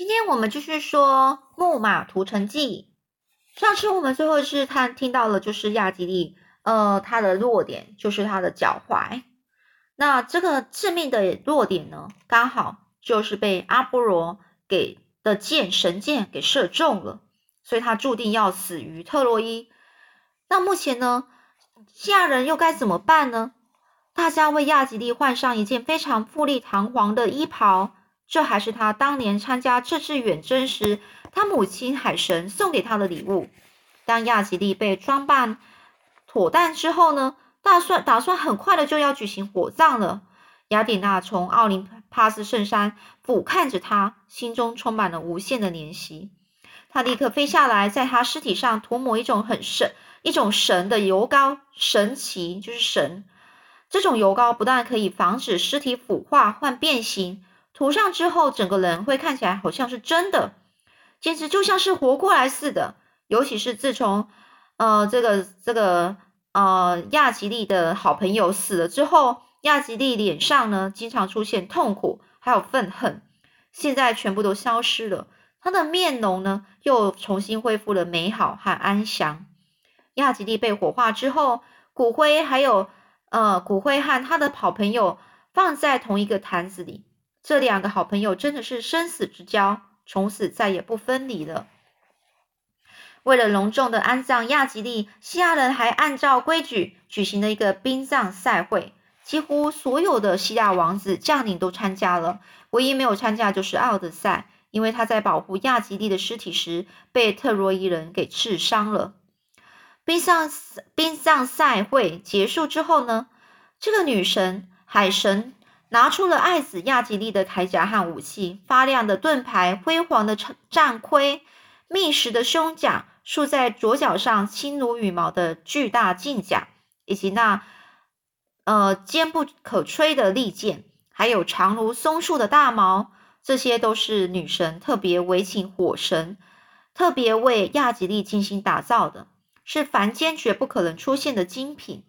今天我们继续说《木马屠城记》。上次我们最后是看听到了，就是亚吉利，呃，他的弱点就是他的脚踝。那这个致命的弱点呢，刚好就是被阿波罗给的箭神箭给射中了，所以他注定要死于特洛伊。那目前呢，西亚人又该怎么办呢？大家为亚吉利换上一件非常富丽堂皇的衣袍。这还是他当年参加这次远征时，他母亲海神送给他的礼物。当亚吉利被装扮妥当之后呢，打算打算很快的就要举行火葬了。雅典娜从奥林帕斯圣山俯瞰着他，心中充满了无限的怜惜。他立刻飞下来，在他尸体上涂抹一种很神、一种神的油膏，神奇就是神。这种油膏不但可以防止尸体腐化或变形。涂上之后，整个人会看起来好像是真的，简直就像是活过来似的。尤其是自从，呃，这个这个呃亚吉利的好朋友死了之后，亚吉利脸上呢经常出现痛苦还有愤恨，现在全部都消失了，他的面容呢又重新恢复了美好和安详。亚吉利被火化之后，骨灰还有呃骨灰和他的好朋友放在同一个坛子里。这两个好朋友真的是生死之交，从此再也不分离了。为了隆重的安葬亚吉利，西亚人还按照规矩举行了一个殡葬赛会，几乎所有的希腊王子将领都参加了，唯一没有参加就是奥德赛，因为他在保护亚吉利的尸体时被特洛伊人给刺伤了。殡葬殡葬赛会结束之后呢，这个女神海神。拿出了爱子亚吉利的铠甲和武器，发亮的盾牌，辉煌的战盔，密实的胸甲，竖在左脚上轻如羽毛的巨大劲甲，以及那呃坚不可摧的利剑，还有长如松树的大矛，这些都是女神特别为请火神，特别为亚吉利精心打造的，是凡间绝不可能出现的精品。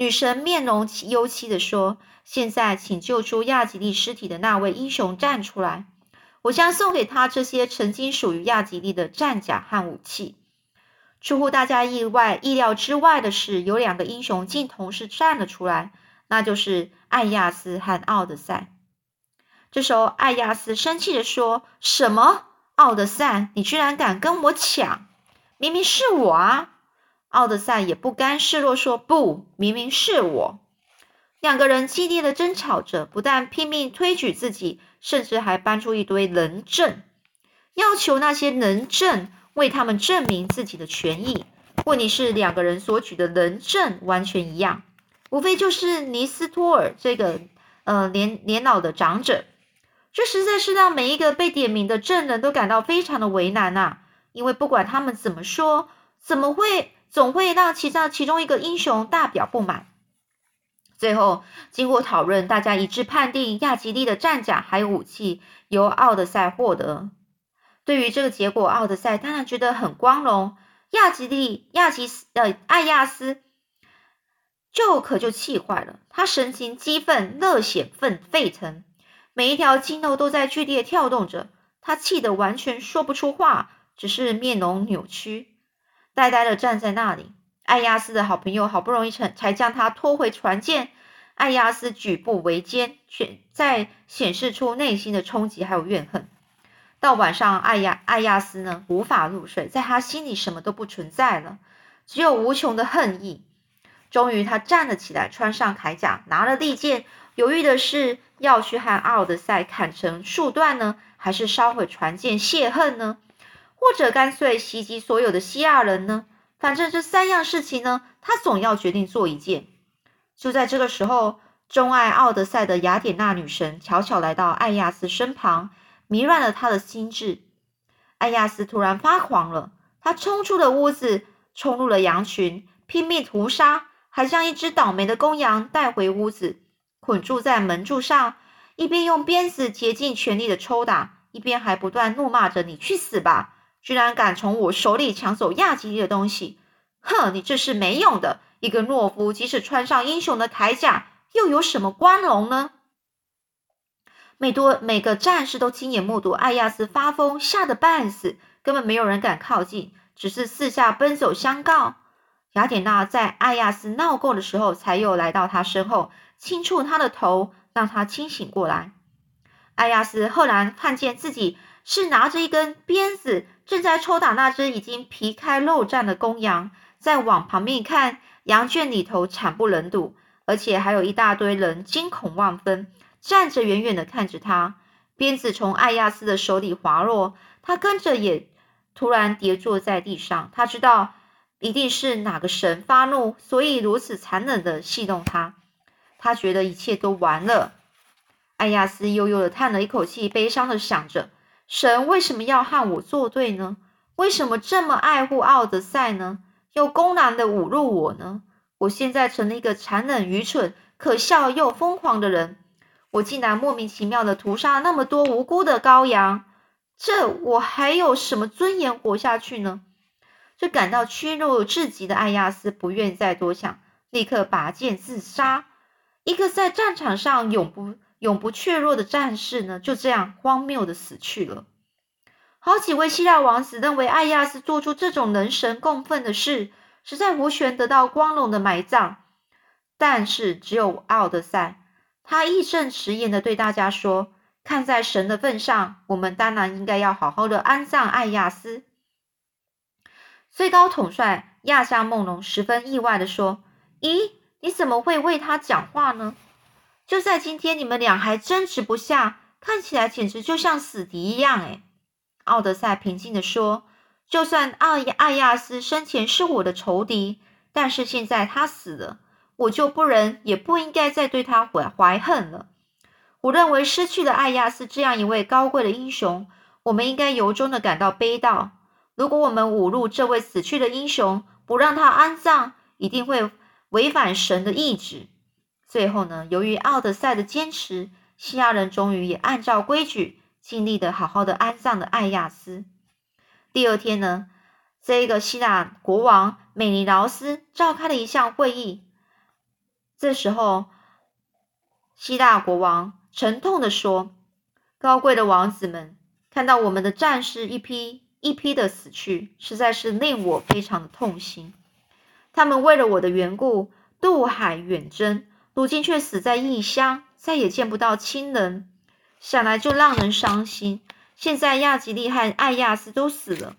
女神面容忧戚地说：“现在，请救出亚吉利尸体的那位英雄站出来，我将送给他这些曾经属于亚吉利的战甲和武器。”出乎大家意外意料之外的是，有两个英雄竟同时站了出来，那就是艾亚斯和奥德赛。这时候，艾亚斯生气地说：“什么？奥德赛，你居然敢跟我抢？明明是我啊！”奥德赛也不甘示弱，说：“不，明明是我。”两个人激烈的争吵着，不但拼命推举自己，甚至还搬出一堆人证，要求那些人证为他们证明自己的权益。问题是，两个人所举的人证完全一样，无非就是尼斯托尔这个呃年年老的长者。这实在是让每一个被点名的证人都感到非常的为难呐，因为不管他们怎么说，怎么会？总会让其中其中一个英雄大表不满。最后，经过讨论，大家一致判定亚吉利的战甲还有武器由奥德赛获得。对于这个结果，奥德赛当然觉得很光荣。亚吉利、亚吉斯呃艾亚斯就可就气坏了，他神情激愤，热血沸沸腾，每一条肌肉都在剧烈跳动着。他气得完全说不出话，只是面容扭曲。呆呆的站在那里，艾亚斯的好朋友好不容易才才将他拖回船舰。艾亚斯举步维艰，却在显示出内心的冲击还有怨恨。到晚上，艾亚艾亚斯呢无法入睡，在他心里什么都不存在了，只有无穷的恨意。终于，他站了起来，穿上铠甲，拿了利剑，犹豫的是要去和奥德赛砍成数段呢，还是烧毁船舰泄恨呢？或者干脆袭击所有的西亚人呢？反正这三样事情呢，他总要决定做一件。就在这个时候，钟爱奥德赛的雅典娜女神悄悄来到艾亚斯身旁，迷乱了他的心智。艾亚斯突然发狂了，他冲出了屋子，冲入了羊群，拼命屠杀，还将一只倒霉的公羊带回屋子，捆住在门柱上，一边用鞭子竭尽全力的抽打，一边还不断怒骂着：“你去死吧！”居然敢从我手里抢走亚吉利的东西！哼，你这是没用的一个懦夫！即使穿上英雄的铠甲，又有什么光荣呢？每多每个战士都亲眼目睹艾亚斯发疯，吓得半死，根本没有人敢靠近，只是四下奔走相告。雅典娜在艾亚斯闹够的时候，才又来到他身后，轻触他的头，让他清醒过来。艾亚斯赫然看见自己是拿着一根鞭子，正在抽打那只已经皮开肉绽的公羊。再往旁边一看，羊圈里头惨不忍睹，而且还有一大堆人惊恐万分，站着远远的看着他。鞭子从艾亚斯的手里滑落，他跟着也突然跌坐在地上。他知道。一定是哪个神发怒，所以如此残忍的戏弄他。他觉得一切都完了。艾亚斯悠悠的叹了一口气，悲伤的想着：神为什么要和我作对呢？为什么这么爱护奥德赛呢？又公然的侮辱我呢？我现在成了一个残忍、愚蠢、可笑又疯狂的人。我竟然莫名其妙的屠杀那么多无辜的羔羊，这我还有什么尊严活下去呢？这感到屈辱至极的艾亚斯不愿再多想，立刻拔剑自杀。一个在战场上永不永不怯弱的战士呢，就这样荒谬的死去了。好几位希腊王子认为艾亚斯做出这种人神共愤的事，实在无权得到光荣的埋葬。但是只有奥德赛，他义正辞严的对大家说：“看在神的份上，我们当然应该要好好的安葬艾亚斯。”最高统帅亚夏梦龙十分意外的说：“咦，你怎么会为他讲话呢？就在今天，你们俩还争执不下，看起来简直就像死敌一样。”哎，奥德赛平静的说：“就算艾艾亚斯生前是我的仇敌，但是现在他死了，我就不能也不应该再对他怀怀恨了。我认为失去了艾亚斯这样一位高贵的英雄，我们应该由衷的感到悲悼。”如果我们侮辱这位死去的英雄，不让他安葬，一定会违反神的意志。最后呢，由于奥德赛的坚持，希腊人终于也按照规矩，尽力的好好的安葬了艾亚斯。第二天呢，这个希腊国王美尼劳斯召开了一项会议。这时候，希腊国王沉痛的说：“高贵的王子们，看到我们的战士一批。”一批的死去，实在是令我非常的痛心。他们为了我的缘故渡海远征，如今却死在异乡，再也见不到亲人，想来就让人伤心。现在亚吉利和艾亚斯都死了，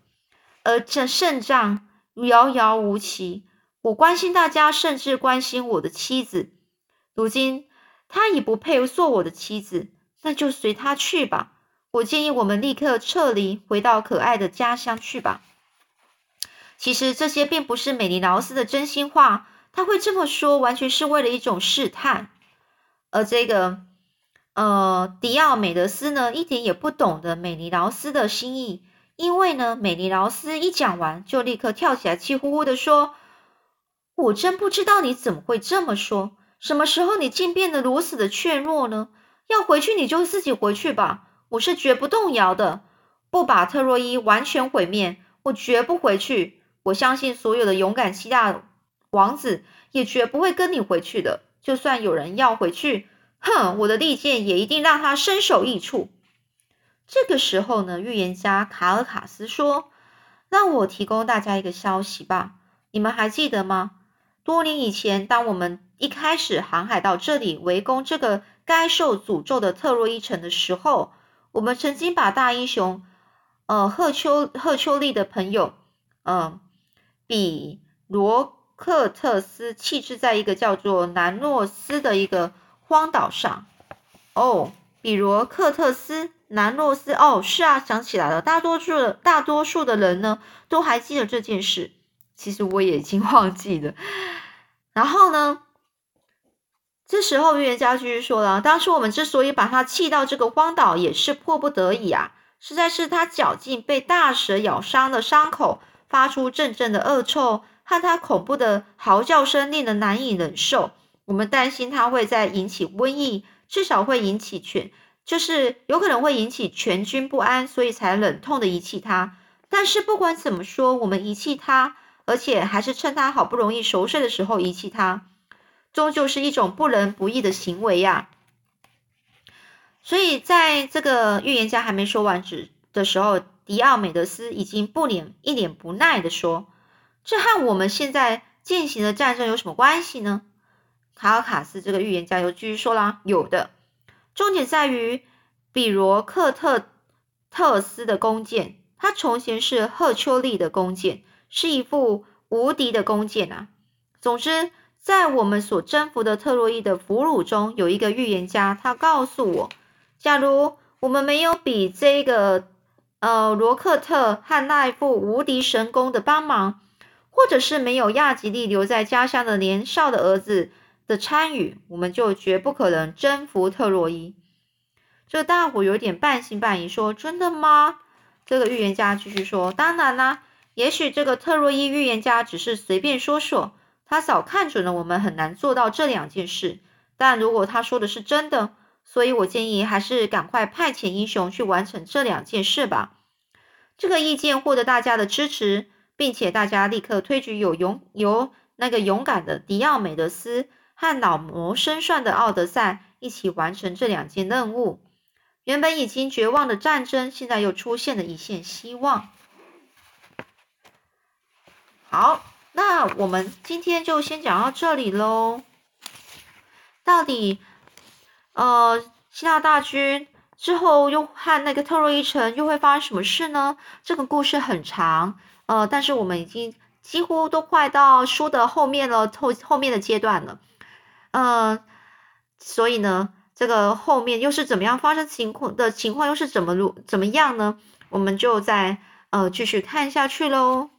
而这胜仗遥遥无期。我关心大家，甚至关心我的妻子。如今他已不配做我的妻子，那就随他去吧。我建议我们立刻撤离，回到可爱的家乡去吧。其实这些并不是美尼劳斯的真心话，他会这么说，完全是为了一种试探。而这个，呃，迪奥美德斯呢，一点也不懂得美尼劳斯的心意，因为呢，美尼劳斯一讲完，就立刻跳起来，气呼呼的说：“我真不知道你怎么会这么说。什么时候你竟变得如此的怯懦呢？要回去你就自己回去吧。”我是绝不动摇的，不把特洛伊完全毁灭，我绝不回去。我相信所有的勇敢希腊王子也绝不会跟你回去的。就算有人要回去，哼，我的利剑也一定让他身首异处。这个时候呢，预言家卡尔卡斯说：“让我提供大家一个消息吧，你们还记得吗？多年以前，当我们一开始航海到这里围攻这个该受诅咒的特洛伊城的时候。”我们曾经把大英雄，呃，赫丘赫丘利的朋友，嗯，比罗克特斯弃置在一个叫做南诺斯的一个荒岛上。哦，比罗克特斯，南诺斯，哦，是啊，想起来了。大多数的大多数的人呢，都还记得这件事。其实我也已经 忘记了。然后呢？这时候，预言家继续说了：“当初我们之所以把他弃到这个荒岛，也是迫不得已啊！实在是他脚劲被大蛇咬伤的伤口发出阵阵的恶臭，和他恐怖的嚎叫声令人难以忍受。我们担心他会再引起瘟疫，至少会引起全，就是有可能会引起全军不安，所以才忍痛的遗弃他。但是不管怎么说，我们遗弃他，而且还是趁他好不容易熟睡的时候遗弃他。”终究是一种不仁不义的行为呀！所以在这个预言家还没说完止的时候，迪奥美德斯已经不脸一脸不耐的说：“这和我们现在进行的战争有什么关系呢？”卡尔卡斯这个预言家又继续说啦：“有的，重点在于比罗克特特斯的弓箭，它从前是赫丘利的弓箭，是一副无敌的弓箭啊。总之。”在我们所征服的特洛伊的俘虏中，有一个预言家，他告诉我，假如我们没有比这个呃罗克特和那一副无敌神弓的帮忙，或者是没有亚吉利留在家乡的年少的儿子的参与，我们就绝不可能征服特洛伊。这大伙有点半信半疑，说：“真的吗？”这个预言家继续说：“当然啦，也许这个特洛伊预言家只是随便说说。”他早看准了我们很难做到这两件事，但如果他说的是真的，所以我建议还是赶快派遣英雄去完成这两件事吧。这个意见获得大家的支持，并且大家立刻推举有勇有那个勇敢的迪奥美德斯和老谋深算的奥德赛一起完成这两件任务。原本已经绝望的战争，现在又出现了一线希望。好。那我们今天就先讲到这里喽。到底，呃，希腊大军之后又和那个特洛伊城又会发生什么事呢？这个故事很长，呃，但是我们已经几乎都快到书的后面了，后后面的阶段了，嗯，所以呢，这个后面又是怎么样发生情况的情况又是怎么如怎么样呢？我们就再呃继续看下去喽。